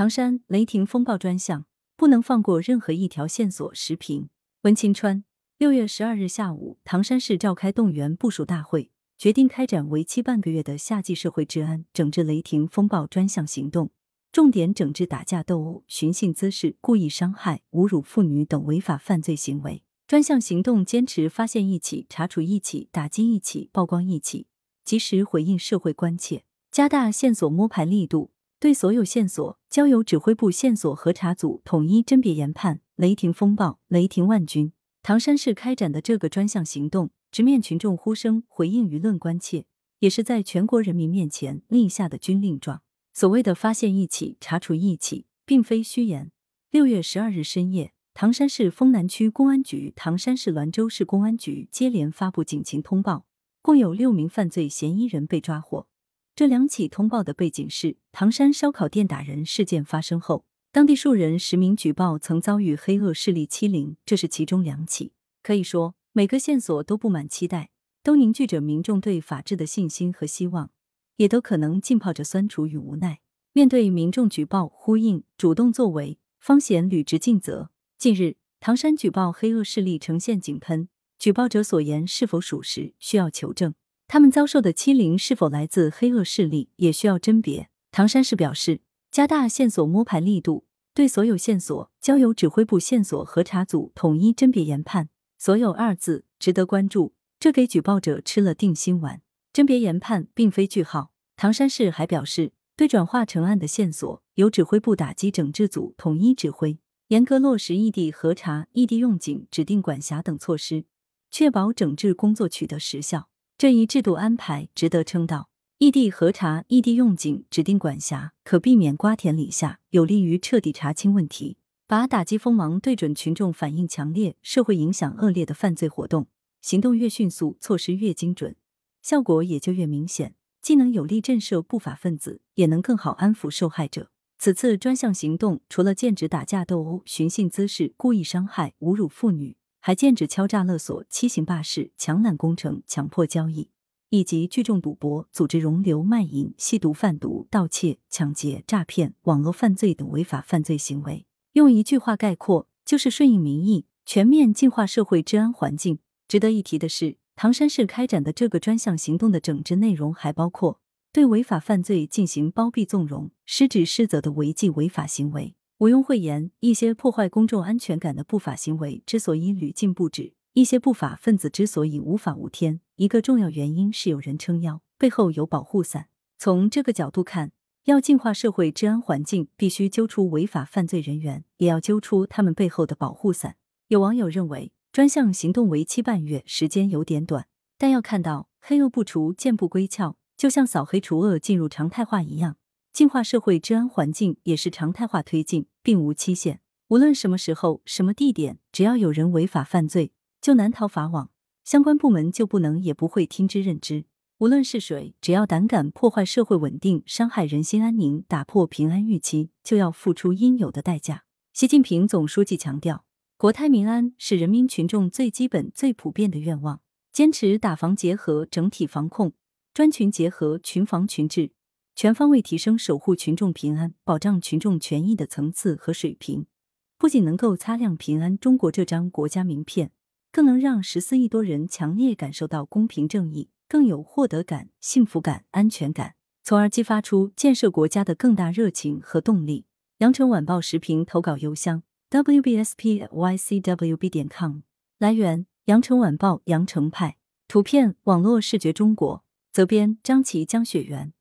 唐山雷霆风暴专项，不能放过任何一条线索。时评：温清川。六月十二日下午，唐山市召开动员部署大会，决定开展为期半个月的夏季社会治安整治雷霆风暴专项行动，重点整治打架斗殴、寻衅滋事、故意伤害、侮辱妇女等违法犯罪行为。专项行动坚持发现一起、查处一起、打击一起、曝光一起，及时回应社会关切，加大线索摸排力度，对所有线索交由指挥部线索核查组统一甄别研判。雷霆风暴、雷霆万钧。唐山市开展的这个专项行动，直面群众呼声，回应舆论关切，也是在全国人民面前立下的军令状。所谓的发现一起、查处一起，并非虚言。六月十二日深夜，唐山市丰南区公安局、唐山市滦州市公安局接连发布警情通报，共有六名犯罪嫌疑人被抓获。这两起通报的背景是，唐山烧烤店打人事件发生后。当地数人实名举报曾遭遇黑恶势力欺凌，这是其中两起。可以说，每个线索都布满期待，都凝聚着民众对法治的信心和希望，也都可能浸泡着酸楚与无奈。面对民众举报、呼应、主动作为，方显履职尽责。近日，唐山举报黑恶势力呈现井喷，举报者所言是否属实，需要求证；他们遭受的欺凌是否来自黑恶势力，也需要甄别。唐山市表示。加大线索摸排力度，对所有线索交由指挥部线索核查组统一甄别研判。所有二字值得关注，这给举报者吃了定心丸。甄别研判并非句号。唐山市还表示，对转化成案的线索，由指挥部打击整治组统一指挥，严格落实异地核查、异地用警、指定管辖等措施，确保整治工作取得实效。这一制度安排值得称道。异地核查、异地用警、指定管辖，可避免瓜田李下，有利于彻底查清问题，把打击锋芒对准群众反应强烈、社会影响恶劣的犯罪活动。行动越迅速，措施越精准，效果也就越明显，既能有力震慑不法分子，也能更好安抚受害者。此次专项行动除了剑指打架斗殴、寻衅滋事、故意伤害、侮辱妇女，还剑指敲诈勒索、欺行霸市、强揽工程、强迫交易。以及聚众赌博、组织容留卖淫、吸毒贩毒、盗窃、抢劫、诈骗、网络犯罪等违法犯罪行为，用一句话概括，就是顺应民意，全面净化社会治安环境。值得一提的是，唐山市开展的这个专项行动的整治内容还包括对违法犯罪进行包庇纵容、失职失责的违纪违法行为。毋庸讳言，一些破坏公众安全感的不法行为之所以屡禁不止。一些不法分子之所以无法无天，一个重要原因是有人撑腰，背后有保护伞。从这个角度看，要净化社会治安环境，必须揪出违法犯罪人员，也要揪出他们背后的保护伞。有网友认为，专项行动为期半月，时间有点短，但要看到黑恶不除，剑不归鞘，就像扫黑除恶进入常态化一样，净化社会治安环境也是常态化推进，并无期限。无论什么时候、什么地点，只要有人违法犯罪。就难逃法网，相关部门就不能也不会听之任之。无论是谁，只要胆敢破坏社会稳定、伤害人心安宁、打破平安预期，就要付出应有的代价。习近平总书记强调，国泰民安是人民群众最基本、最普遍的愿望。坚持打防结合、整体防控、专群结合、群防群治，全方位提升守护群众平安、保障群众权益的层次和水平，不仅能够擦亮平安中国这张国家名片。更能让十四亿多人强烈感受到公平正义，更有获得感、幸福感、安全感，从而激发出建设国家的更大热情和动力。羊城晚报时评投稿邮箱：wbspycwb 点 com。来源：羊城晚报羊城派。图片：网络视觉中国。责编：张琪、江雪源。